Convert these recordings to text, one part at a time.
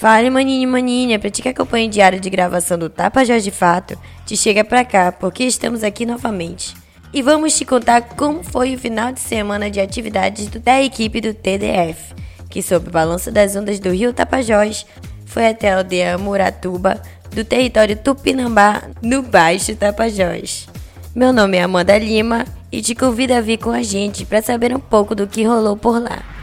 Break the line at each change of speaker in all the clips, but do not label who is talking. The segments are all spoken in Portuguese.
Fale, maninho e maninha, pra ti que acompanha o diário de gravação do Tapajós de Fato, te chega pra cá, porque estamos aqui novamente. E vamos te contar como foi o final de semana de atividades da equipe do TDF, que sob o balanço das ondas do rio Tapajós, foi até a aldeia Muratuba, do território Tupinambá, no Baixo Tapajós. Meu nome é Amanda Lima e te convido a vir com a gente para saber um pouco do que rolou por lá.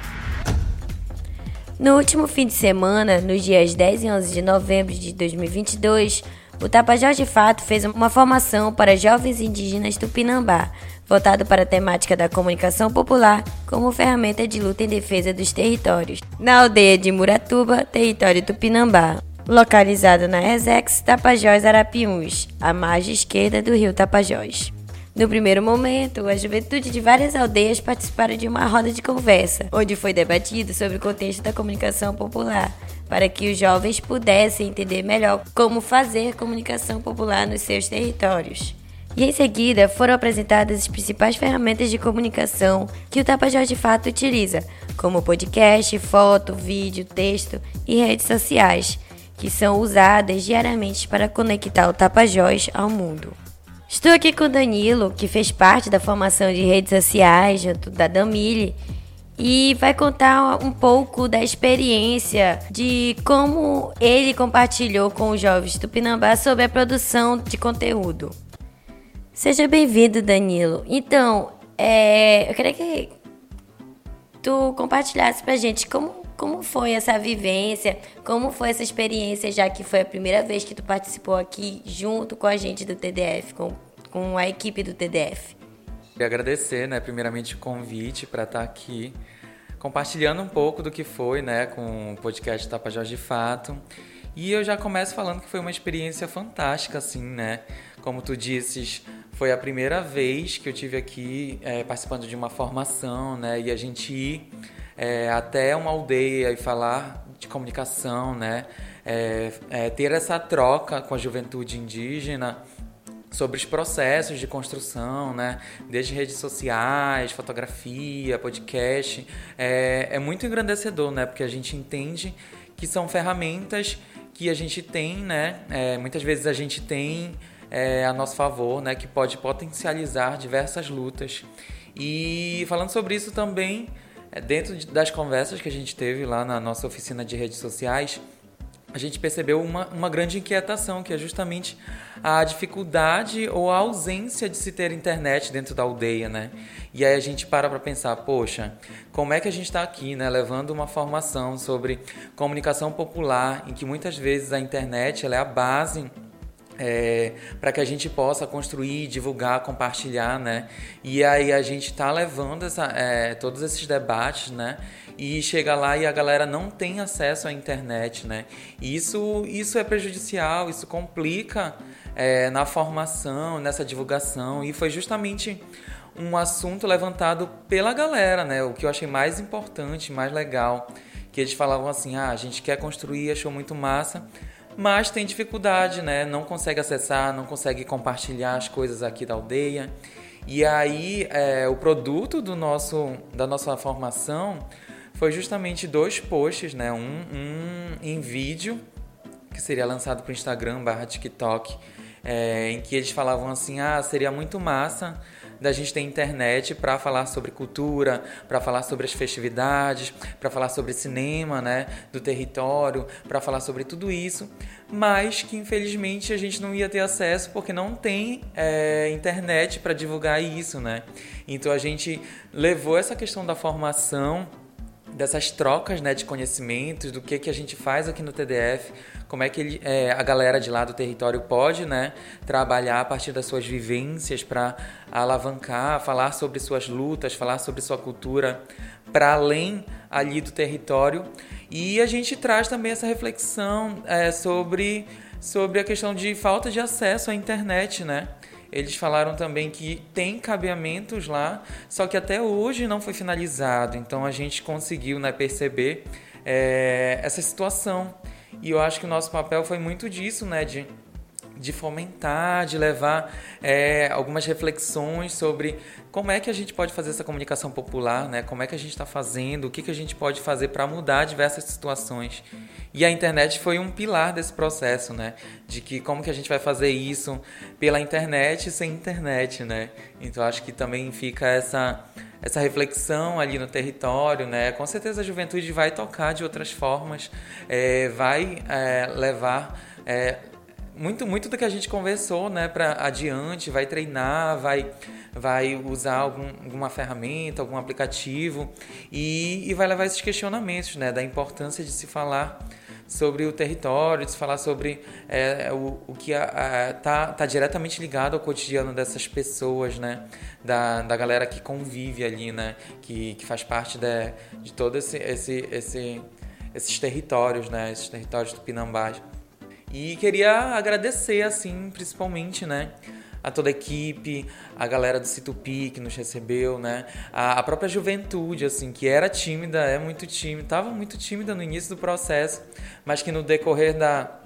No último fim de semana, nos dias 10 e 11 de novembro de 2022, o Tapajós de Fato fez uma formação para jovens indígenas Tupinambá, voltado para a temática da comunicação popular como ferramenta de luta em defesa dos territórios, na aldeia de Muratuba, território Tupinambá, localizado na Resex Tapajós Arapiuns, à margem esquerda do rio Tapajós. No primeiro momento, a juventude de várias aldeias participaram de uma roda de conversa, onde foi debatido sobre o contexto da comunicação popular, para que os jovens pudessem entender melhor como fazer comunicação popular nos seus territórios. E em seguida foram apresentadas as principais ferramentas de comunicação que o Tapajós de Fato utiliza, como podcast, foto, vídeo, texto e redes sociais, que são usadas diariamente para conectar o Tapajós ao mundo. Estou aqui com o Danilo, que fez parte da formação de redes sociais junto da Damile e vai contar um pouco da experiência de como ele compartilhou com os jovens do Pinambá sobre a produção de conteúdo. Seja bem-vindo, Danilo. Então, é, eu queria que tu compartilhasse pra gente como, como foi essa vivência, como foi essa experiência, já que foi a primeira vez que tu participou aqui junto com a gente do TDF, com, com a equipe do TDF.
Queria agradecer, né, primeiramente o convite para estar aqui compartilhando um pouco do que foi, né, com o podcast Tapajós de Fato. E eu já começo falando que foi uma experiência fantástica, assim, né? Como tu disses, foi a primeira vez que eu tive aqui é, participando de uma formação, né? E a gente ir é, até uma aldeia e falar de comunicação, né? É, é, ter essa troca com a juventude indígena sobre os processos de construção, né? Desde redes sociais, fotografia, podcast, é, é muito engrandecedor, né? Porque a gente entende que são ferramentas que a gente tem, né? É, muitas vezes a gente tem é, a nosso favor, né, que pode potencializar diversas lutas. E falando sobre isso também, dentro das conversas que a gente teve lá na nossa oficina de redes sociais, a gente percebeu uma, uma grande inquietação, que é justamente a dificuldade ou a ausência de se ter internet dentro da aldeia, né? E aí a gente para para pensar, poxa, como é que a gente está aqui, né, levando uma formação sobre comunicação popular, em que muitas vezes a internet ela é a base é, para que a gente possa construir, divulgar, compartilhar, né? E aí a gente está levando essa, é, todos esses debates, né? E chega lá e a galera não tem acesso à internet, né? Isso, isso é prejudicial, isso complica é, na formação, nessa divulgação. E foi justamente um assunto levantado pela galera, né? O que eu achei mais importante, mais legal, que eles falavam assim, ah, a gente quer construir, achou muito massa, mas tem dificuldade, né? Não consegue acessar, não consegue compartilhar as coisas aqui da aldeia. E aí, é, o produto do nosso, da nossa formação foi justamente dois posts, né? Um, um em vídeo, que seria lançado para o Instagram barra TikTok, é, em que eles falavam assim, ah, seria muito massa da gente ter internet para falar sobre cultura, para falar sobre as festividades, para falar sobre cinema, né, do território, para falar sobre tudo isso, mas que infelizmente a gente não ia ter acesso porque não tem é, internet para divulgar isso, né? Então a gente levou essa questão da formação dessas trocas né, de conhecimentos, do que, que a gente faz aqui no TDF, como é que ele, é, a galera de lá do território pode né, trabalhar a partir das suas vivências para alavancar, falar sobre suas lutas, falar sobre sua cultura para além ali do território. E a gente traz também essa reflexão é, sobre, sobre a questão de falta de acesso à internet, né? Eles falaram também que tem cabeamentos lá, só que até hoje não foi finalizado. Então a gente conseguiu né, perceber é, essa situação. E eu acho que o nosso papel foi muito disso, né? De de fomentar, de levar é, algumas reflexões sobre como é que a gente pode fazer essa comunicação popular, né? Como é que a gente está fazendo, o que, que a gente pode fazer para mudar diversas situações. E a internet foi um pilar desse processo, né? De que como que a gente vai fazer isso pela internet sem internet, né? Então acho que também fica essa essa reflexão ali no território, né? Com certeza a juventude vai tocar de outras formas, é, vai é, levar é, muito muito do que a gente conversou, né, para adiante, vai treinar, vai vai usar algum, alguma ferramenta, algum aplicativo e, e vai levar esses questionamentos, né, da importância de se falar sobre o território, de se falar sobre é, o, o que está tá diretamente ligado ao cotidiano dessas pessoas, né? Da, da galera que convive ali, né? Que, que faz parte de, de todo esse, esse, esse, esses territórios, né? Esses territórios tupinambás. E queria agradecer, assim, principalmente, né? a toda a equipe, a galera do Situpi que nos recebeu, né? A, a, própria juventude, assim, que era tímida, é muito tímida, estava muito tímida no início do processo, mas que no decorrer da,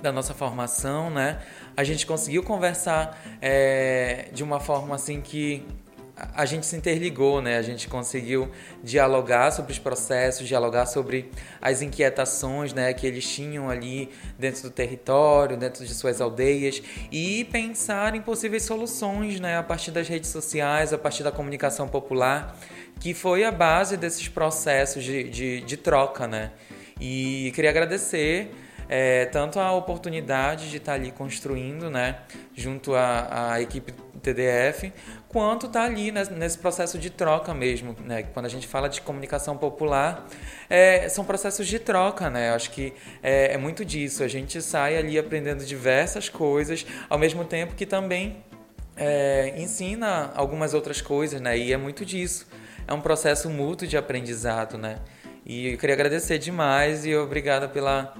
da nossa formação, né? A gente conseguiu conversar é, de uma forma assim que a gente se interligou, né? A gente conseguiu dialogar sobre os processos, dialogar sobre as inquietações, né, que eles tinham ali dentro do território, dentro de suas aldeias e pensar em possíveis soluções, né, a partir das redes sociais, a partir da comunicação popular, que foi a base desses processos de, de, de troca, né? E queria agradecer é, tanto a oportunidade de estar ali construindo, né, junto à, à equipe TDF, quanto está ali nesse processo de troca mesmo. Né? Quando a gente fala de comunicação popular, é, são processos de troca, né? Acho que é, é muito disso. A gente sai ali aprendendo diversas coisas, ao mesmo tempo que também é, ensina algumas outras coisas, né? E é muito disso. É um processo mútuo de aprendizado, né? E eu queria agradecer demais e obrigada pela,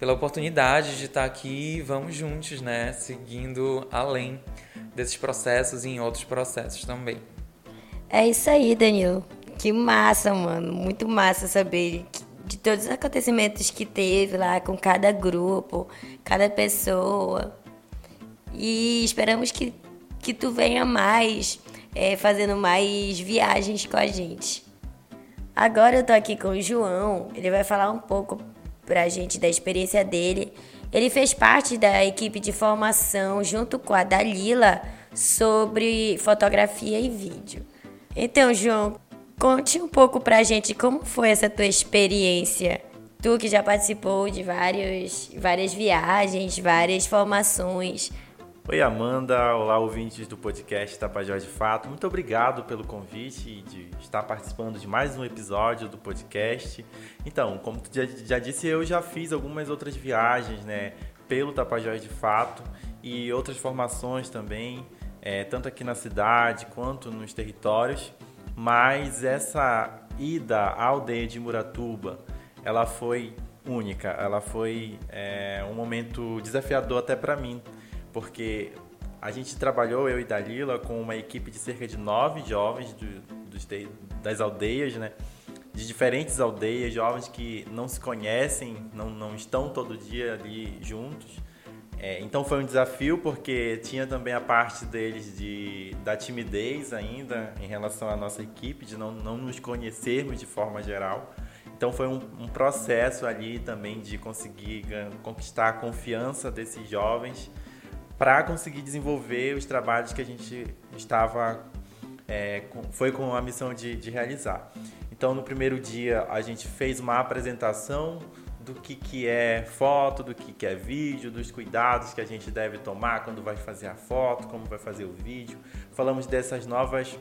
pela oportunidade de estar aqui. Vamos juntos, né? Seguindo além desses processos e em outros processos também.
É isso aí, Danilo. Que massa, mano. Muito massa saber de todos os acontecimentos que teve lá com cada grupo, cada pessoa. E esperamos que, que tu venha mais, é, fazendo mais viagens com a gente. Agora eu tô aqui com o João, ele vai falar um pouco pra gente da experiência dele ele fez parte da equipe de formação junto com a Dalila sobre fotografia e vídeo. Então, João, conte um pouco pra gente como foi essa tua experiência. Tu que já participou de vários, várias viagens, várias formações.
Oi, Amanda. Olá, ouvintes do podcast Tapajós de Fato. Muito obrigado pelo convite de estar participando de mais um episódio do podcast. Então, como tu já, já disse, eu já fiz algumas outras viagens, né, pelo Tapajós de Fato e outras formações também, é, tanto aqui na cidade quanto nos territórios. Mas essa ida à aldeia de Muratuba, ela foi única, ela foi é, um momento desafiador até para mim porque a gente trabalhou, eu e Dalila, com uma equipe de cerca de nove jovens do, dos, das aldeias, né? De diferentes aldeias, jovens que não se conhecem, não, não estão todo dia ali juntos. É, então foi um desafio porque tinha também a parte deles de, da timidez ainda em relação à nossa equipe, de não, não nos conhecermos de forma geral. Então foi um, um processo ali também de conseguir conquistar a confiança desses jovens para conseguir desenvolver os trabalhos que a gente estava é, com, foi com a missão de, de, realizar. Então, no primeiro dia, a gente fez uma apresentação do que, que é foto, do que, que é vídeo, dos cuidados que a gente deve tomar quando vai fazer a foto, como vai fazer o vídeo. Falamos dessas novas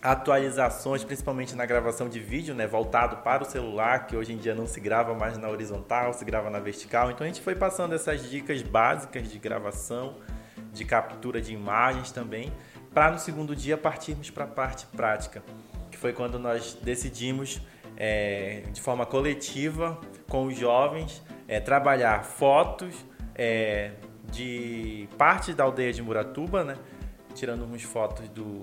atualizações, principalmente na gravação de vídeo, né, voltado para o celular, que hoje em dia não se grava mais na horizontal, se grava na vertical. Então a gente foi passando essas dicas básicas de gravação, de captura de imagens também, para no segundo dia partirmos para a parte prática, que foi quando nós decidimos é, de forma coletiva com os jovens é, trabalhar fotos é, de parte da aldeia de Muratuba, né, tirando umas fotos do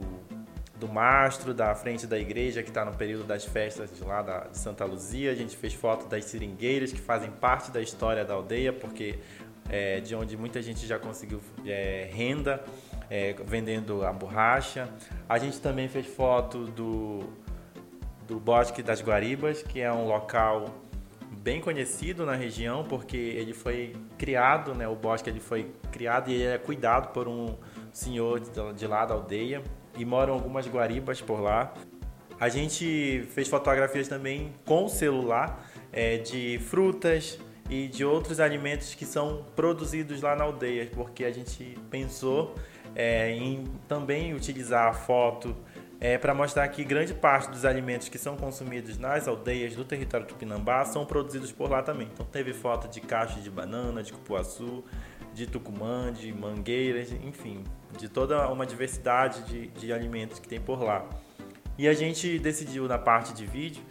do mastro, da frente da igreja que está no período das festas de lá da, de Santa Luzia. A gente fez foto das seringueiras que fazem parte da história da aldeia, porque é, de onde muita gente já conseguiu é, renda é, vendendo a borracha. A gente também fez foto do, do Bosque das Guaribas, que é um local bem conhecido na região, porque ele foi criado, né, o bosque ele foi criado e ele é cuidado por um senhor de lá da aldeia e moram algumas guaribas por lá. A gente fez fotografias também com celular é, de frutas e de outros alimentos que são produzidos lá na aldeia, porque a gente pensou é, em também utilizar a foto é, para mostrar que grande parte dos alimentos que são consumidos nas aldeias do território tupinambá são produzidos por lá também. Então teve foto de caixa de banana, de cupuaçu, de tucumã, de mangueiras, enfim, de toda uma diversidade de, de alimentos que tem por lá. E a gente decidiu na parte de vídeo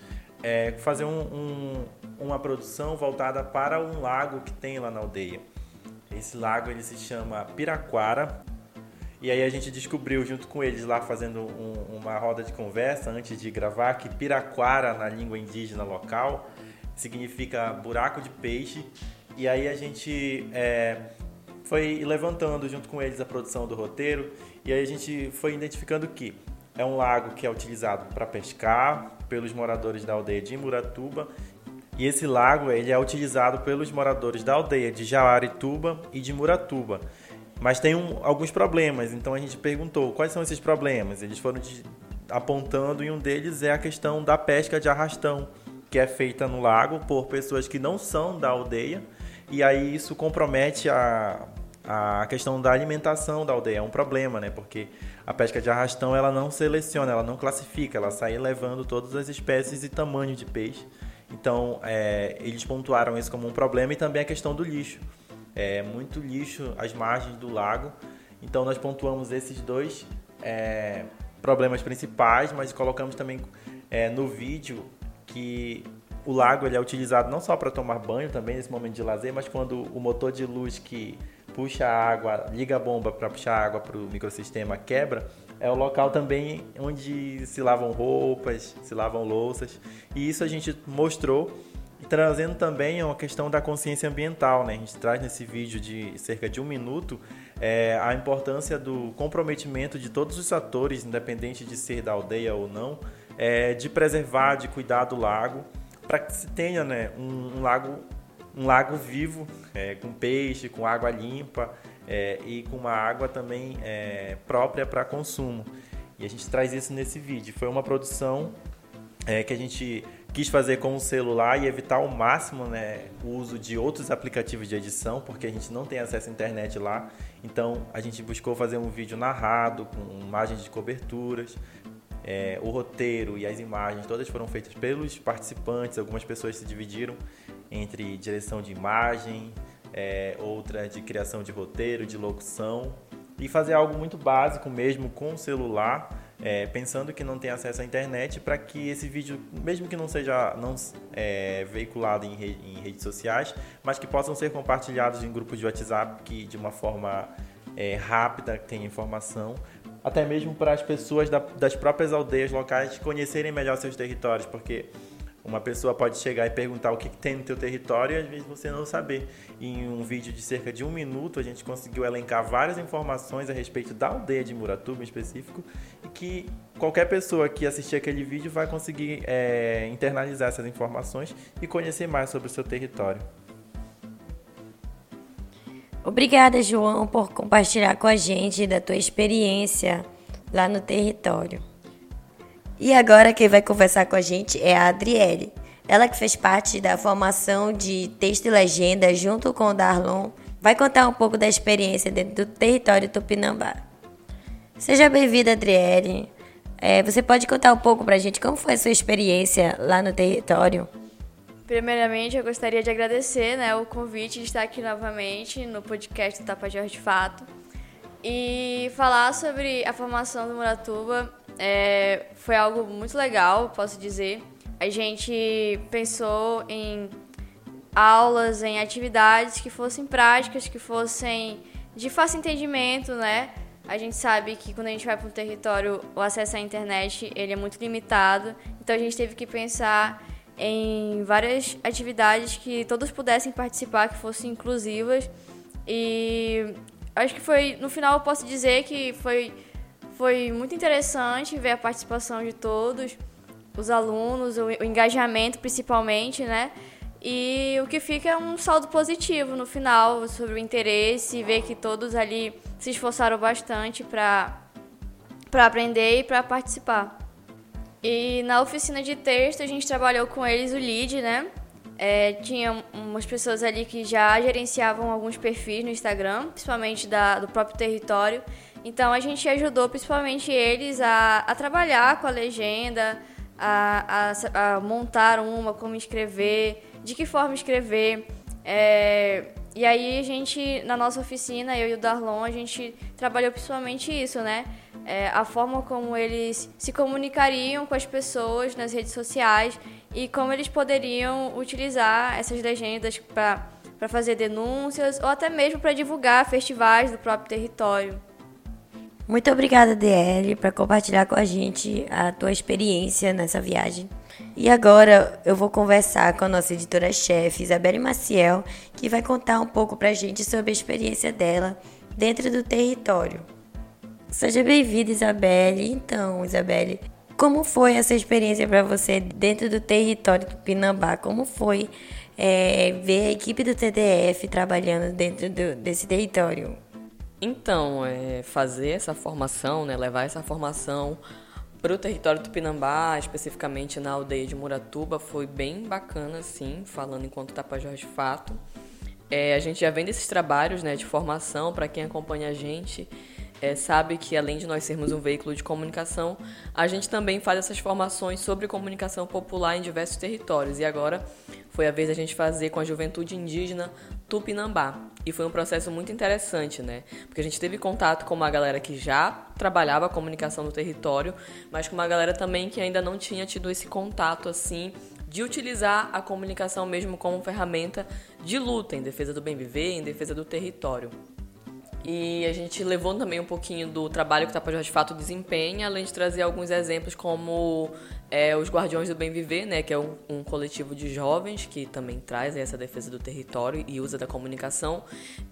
é, fazer um, um, uma produção voltada para um lago que tem lá na aldeia. Esse lago ele se chama Piraquara e aí a gente descobriu junto com eles lá fazendo um, uma roda de conversa antes de gravar que piraquara na língua indígena local significa buraco de peixe. E aí a gente é, foi levantando junto com eles a produção do roteiro e aí a gente foi identificando que é um lago que é utilizado para pescar pelos moradores da aldeia de Muratuba e esse lago ele é utilizado pelos moradores da aldeia de Jaarituba e de Muratuba. Mas tem um, alguns problemas, então a gente perguntou quais são esses problemas. Eles foram de, apontando e um deles é a questão da pesca de arrastão, que é feita no lago por pessoas que não são da aldeia, e aí isso compromete a, a questão da alimentação da aldeia. É um problema, né? Porque a pesca de arrastão ela não seleciona, ela não classifica, ela sai levando todas as espécies e tamanho de peixe. Então, é, eles pontuaram isso como um problema e também a questão do lixo é, muito lixo às margens do lago. Então nós pontuamos esses dois é, problemas principais, mas colocamos também é, no vídeo que o lago ele é utilizado não só para tomar banho também nesse momento de lazer, mas quando o motor de luz que puxa a água, liga a bomba para puxar a água para o microsistema quebra, é o local também onde se lavam roupas, se lavam louças. E isso a gente mostrou trazendo também uma questão da consciência ambiental, né? A gente traz nesse vídeo de cerca de um minuto é, a importância do comprometimento de todos os atores, independente de ser da aldeia ou não, é, de preservar, de cuidar do lago, para que se tenha né, um, um, lago, um lago vivo, é, com peixe, com água limpa é, e com uma água também é, própria para consumo. E a gente traz isso nesse vídeo. Foi uma produção é, que a gente quis fazer com o celular e evitar ao máximo né, o uso de outros aplicativos de edição, porque a gente não tem acesso à internet lá. Então a gente buscou fazer um vídeo narrado, com imagens de coberturas. É, o roteiro e as imagens todas foram feitas pelos participantes. Algumas pessoas se dividiram entre direção de imagem, é, outra de criação de roteiro, de locução e fazer algo muito básico mesmo com o celular é, pensando que não tem acesso à internet, para que esse vídeo, mesmo que não seja não, é, veiculado em, re, em, redes sociais, mas que possam ser compartilhados em grupos de WhatsApp que de uma forma é, rápida tenha informação, até mesmo para as pessoas da, das próprias aldeias locais conhecerem melhor seus territórios, porque uma pessoa pode chegar e perguntar o que, que tem no teu território e às vezes você não saber. Em um vídeo de cerca de um minuto, a gente conseguiu elencar várias informações a respeito da aldeia de Muratuba em específico e que qualquer pessoa que assistir aquele vídeo vai conseguir é, internalizar essas informações e conhecer mais sobre o seu território.
Obrigada, João, por compartilhar com a gente da tua experiência lá no território. E agora quem vai conversar com a gente é a Adriele. Ela que fez parte da formação de texto e legenda junto com o Darlon, vai contar um pouco da experiência dentro do território Tupinambá. Seja bem-vinda, Adriele. É, você pode contar um pouco pra gente como foi a sua experiência lá no território?
Primeiramente, eu gostaria de agradecer né, o convite de estar aqui novamente no podcast do Tapajós de Fato e falar sobre a formação do Muratuba é, foi algo muito legal, posso dizer. A gente pensou em aulas, em atividades que fossem práticas, que fossem de fácil entendimento, né? A gente sabe que quando a gente vai para um território, o acesso à internet ele é muito limitado, então a gente teve que pensar em várias atividades que todos pudessem participar, que fossem inclusivas E acho que foi, no final eu posso dizer que foi, foi muito interessante ver a participação de todos, os alunos, o, o engajamento principalmente, né? E o que fica é um saldo positivo no final sobre o interesse, ver que todos ali se esforçaram bastante para aprender e para participar. E na oficina de texto a gente trabalhou com eles o lead, né? É, tinha umas pessoas ali que já gerenciavam alguns perfis no Instagram, principalmente da, do próprio território. Então a gente ajudou principalmente eles a, a trabalhar com a legenda, a, a, a montar uma, como escrever, de que forma escrever. É, e aí a gente, na nossa oficina, eu e o Darlon, a gente trabalhou principalmente isso, né? É, a forma como eles se comunicariam com as pessoas nas redes sociais e como eles poderiam utilizar essas legendas para fazer denúncias ou até mesmo para divulgar festivais do próprio território.
Muito obrigada, DL, por compartilhar com a gente a tua experiência nessa viagem. E agora eu vou conversar com a nossa editora-chefe, Isabelle Maciel, que vai contar um pouco para a gente sobre a experiência dela dentro do território. Seja bem-vinda, Isabelle. Então, Isabelle, como foi essa experiência para você dentro do território do Pinambá? Como foi é, ver a equipe do TDF trabalhando dentro do, desse território?
Então, é, fazer essa formação, né, levar essa formação para o território Tupinambá, especificamente na aldeia de Muratuba, foi bem bacana, sim, falando enquanto Tapajós de fato. É, a gente já vem desses trabalhos né, de formação, para quem acompanha a gente, é, sabe que além de nós sermos um veículo de comunicação, a gente também faz essas formações sobre comunicação popular em diversos territórios. E agora foi a vez da gente fazer com a juventude indígena Tupinambá. E foi um processo muito interessante, né? Porque a gente teve contato com uma galera que já trabalhava a comunicação no território, mas com uma galera também que ainda não tinha tido esse contato assim de utilizar a comunicação mesmo como ferramenta de luta em defesa do bem viver, em defesa do território. E a gente levou também um pouquinho do trabalho que o Tapajós de Fato desempenha, além de trazer alguns exemplos como é, os Guardiões do Bem Viver, né, que é um, um, coletivo de jovens que também traz essa defesa do território e usa da comunicação.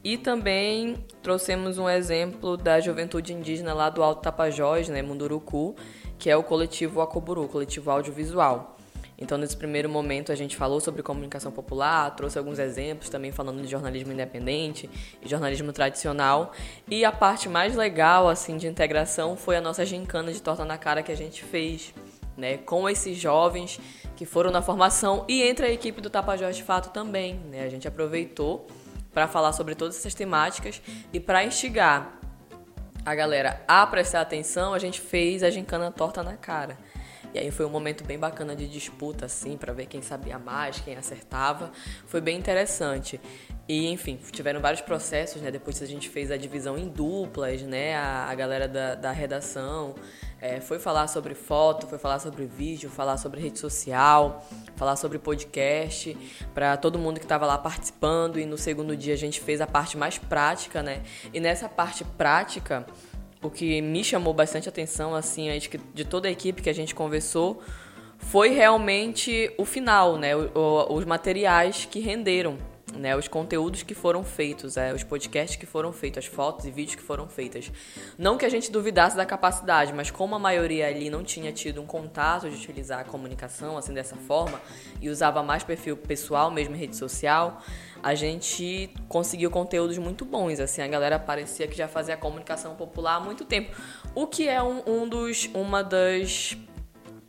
E também trouxemos um exemplo da juventude indígena lá do Alto Tapajós, né, Munduruku, que é o coletivo Acoburu, coletivo audiovisual. Então, nesse primeiro momento, a gente falou sobre comunicação popular, trouxe alguns exemplos também falando de jornalismo independente e jornalismo tradicional. E a parte mais legal, assim, de integração foi a nossa gincana de torta na cara que a gente fez, né, com esses jovens que foram na formação e entre a equipe do Tapajós de Fato também, né? A gente aproveitou para falar sobre todas essas temáticas e para instigar a galera a prestar atenção, a gente fez a gincana torta na cara. E aí foi um momento bem bacana de disputa, assim, para ver quem sabia mais, quem acertava. Foi bem interessante. E, enfim, tiveram vários processos, né? Depois a gente fez a divisão em duplas, né? A, a galera da, da redação é, foi falar sobre foto, foi falar sobre vídeo, falar sobre rede social, falar sobre podcast, para todo mundo que estava lá participando. E no segundo dia a gente fez a parte mais prática, né? E nessa parte prática o que me chamou bastante atenção, assim, de toda a equipe que a gente conversou, foi realmente o final, né? Os materiais que renderam, né? Os conteúdos que foram feitos, é, os podcasts que foram feitos, as fotos e vídeos que foram feitas. Não que a gente duvidasse da capacidade, mas como a maioria ali não tinha tido um contato de utilizar a comunicação assim dessa forma e usava mais perfil pessoal, mesmo rede social, a gente conseguiu conteúdos muito bons. Assim, a galera parecia que já fazia comunicação popular há muito tempo. O que é um, um dos, uma das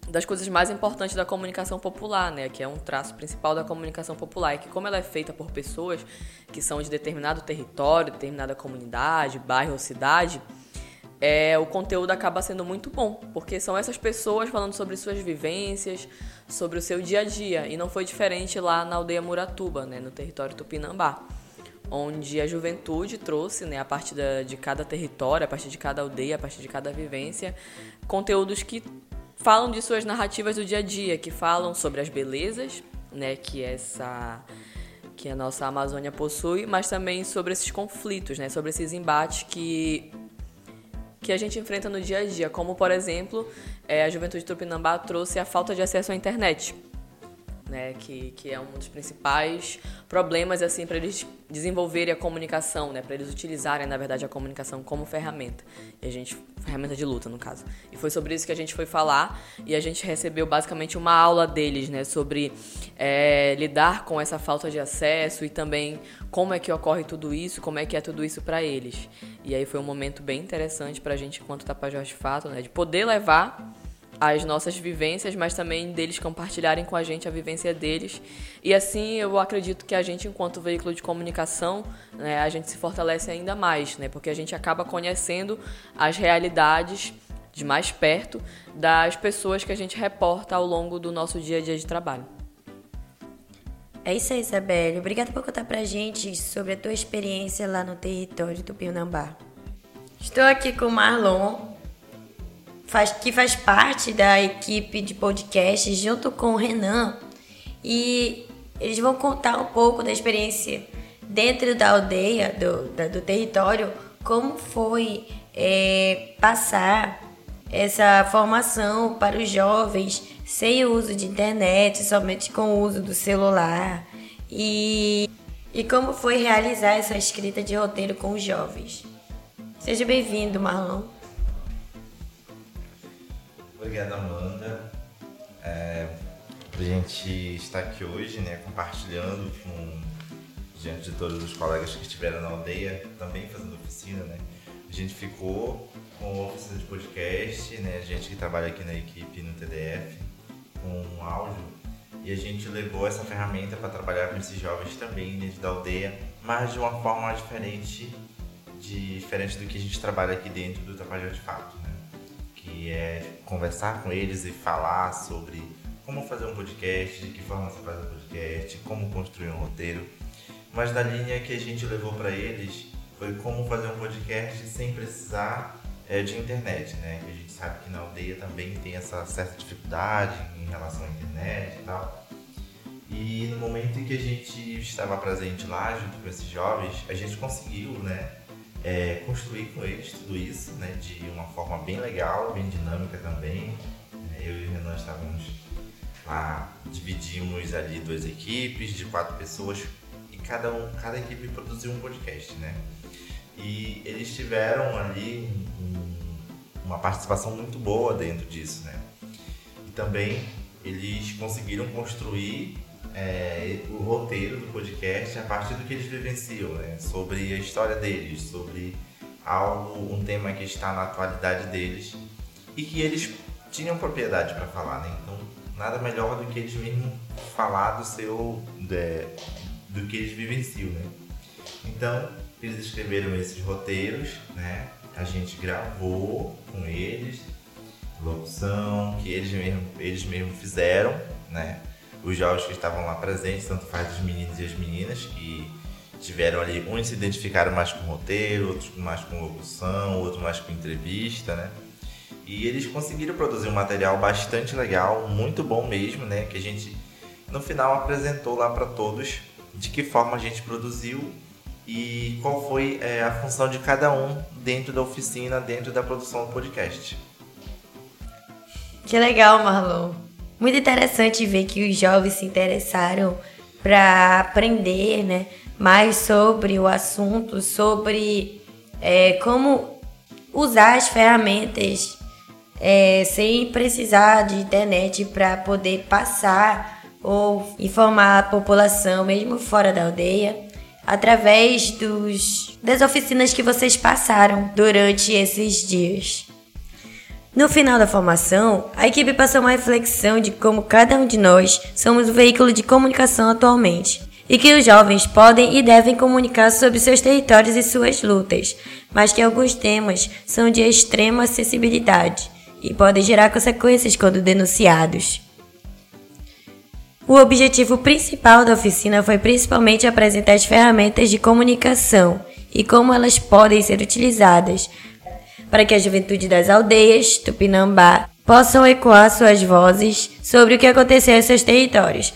das coisas mais importantes da comunicação popular, né, que é um traço principal da comunicação popular, é que como ela é feita por pessoas que são de determinado território, determinada comunidade, bairro ou cidade, é, o conteúdo acaba sendo muito bom, porque são essas pessoas falando sobre suas vivências, sobre o seu dia a dia. E não foi diferente lá na aldeia Muratuba, né, no território Tupinambá, onde a juventude trouxe, né, a partir de cada território, a partir de cada aldeia, a partir de cada vivência, conteúdos que falam de suas narrativas do dia a dia, que falam sobre as belezas, né, que essa que a nossa Amazônia possui, mas também sobre esses conflitos, né, sobre esses embates que que a gente enfrenta no dia a dia, como por exemplo, é, a Juventude Tupinambá trouxe a falta de acesso à internet. Né, que, que é um dos principais problemas assim para eles desenvolverem a comunicação, né, para eles utilizarem na verdade a comunicação como ferramenta. E a gente ferramenta de luta no caso. E foi sobre isso que a gente foi falar e a gente recebeu basicamente uma aula deles, né, sobre é, lidar com essa falta de acesso e também como é que ocorre tudo isso, como é que é tudo isso para eles. E aí foi um momento bem interessante para a gente enquanto Tapajós de fato, né, de poder levar as nossas vivências, mas também deles compartilharem com a gente a vivência deles. E assim eu acredito que a gente, enquanto veículo de comunicação, né, a gente se fortalece ainda mais, né, porque a gente acaba conhecendo as realidades de mais perto das pessoas que a gente reporta ao longo do nosso dia a dia de trabalho.
É isso aí, Isabelle. Obrigada por contar pra gente sobre a tua experiência lá no território do Pinambá. Estou aqui com o Marlon, faz, que faz parte da equipe de podcast junto com o Renan. E eles vão contar um pouco da experiência dentro da aldeia, do, da, do território, como foi é, passar essa formação para os jovens sem o uso de internet, somente com o uso do celular. E, e como foi realizar essa escrita de roteiro com os jovens. Seja bem-vindo, Marlon.
Obrigado, Amanda. É, a gente estar aqui hoje, né, compartilhando com, diante de todos os colegas que estiveram na aldeia, também fazendo oficina, né. A gente ficou com oficina de podcast, né, a gente que trabalha aqui na equipe no TDF, com áudio, e a gente levou essa ferramenta para trabalhar com esses jovens também dentro da aldeia, mas de uma forma diferente, diferente do que a gente trabalha aqui dentro do Tapajós de Fato que é conversar com eles e falar sobre como fazer um podcast, de que forma se faz um podcast, como construir um roteiro. Mas da linha que a gente levou para eles foi como fazer um podcast sem precisar é, de internet, né? A gente sabe que na aldeia também tem essa certa dificuldade em relação à internet e tal. E no momento em que a gente estava presente lá junto com esses jovens, a gente conseguiu, né? É, construir com eles tudo isso, né, de uma forma bem legal, bem dinâmica também. É, eu e o Renan estávamos lá, dividimos ali duas equipes de quatro pessoas e cada, um, cada equipe produziu um podcast, né? E eles tiveram ali um, uma participação muito boa dentro disso, né? E também eles conseguiram construir é, o roteiro do podcast a partir do que eles vivenciam, né? sobre a história deles, sobre algo, um tema que está na atualidade deles e que eles tinham propriedade para falar, né? Então, nada melhor do que eles mesmos falar do seu, de, do que eles vivenciam, né? Então, eles escreveram esses roteiros, né? A gente gravou com eles, locução, que eles mesmos, eles mesmos fizeram, né? Os jovens que estavam lá presentes, tanto faz os meninos e as meninas, que tiveram ali, uns se identificaram mais com roteiro, outros mais com locução, outros mais com entrevista, né? E eles conseguiram produzir um material bastante legal, muito bom mesmo, né? Que a gente no final apresentou lá para todos de que forma a gente produziu e qual foi é, a função de cada um dentro da oficina, dentro da produção do podcast.
Que legal, Marlon. Muito interessante ver que os jovens se interessaram para aprender né, mais sobre o assunto, sobre é, como usar as ferramentas é, sem precisar de internet para poder passar ou informar a população, mesmo fora da aldeia, através dos, das oficinas que vocês passaram durante esses dias. No final da formação, a equipe passou uma reflexão de como cada um de nós somos o veículo de comunicação atualmente e que os jovens podem e devem comunicar sobre seus territórios e suas lutas, mas que alguns temas são de extrema acessibilidade e podem gerar consequências quando denunciados. O objetivo principal da oficina foi principalmente apresentar as ferramentas de comunicação e como elas podem ser utilizadas para que a juventude das aldeias Tupinambá possam ecoar suas vozes sobre o que aconteceu em seus territórios.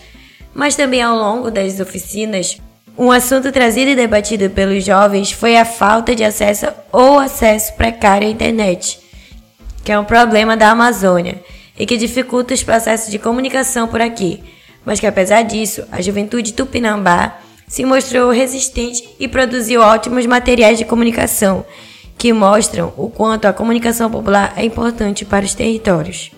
Mas também ao longo das oficinas, um assunto trazido e debatido pelos jovens foi a falta de acesso ou acesso precário à internet, que é um problema da Amazônia e que dificulta os processos de comunicação por aqui. mas que apesar disso, a juventude tupinambá se mostrou resistente e produziu ótimos materiais de comunicação que mostram o quanto a comunicação popular é importante para os territórios.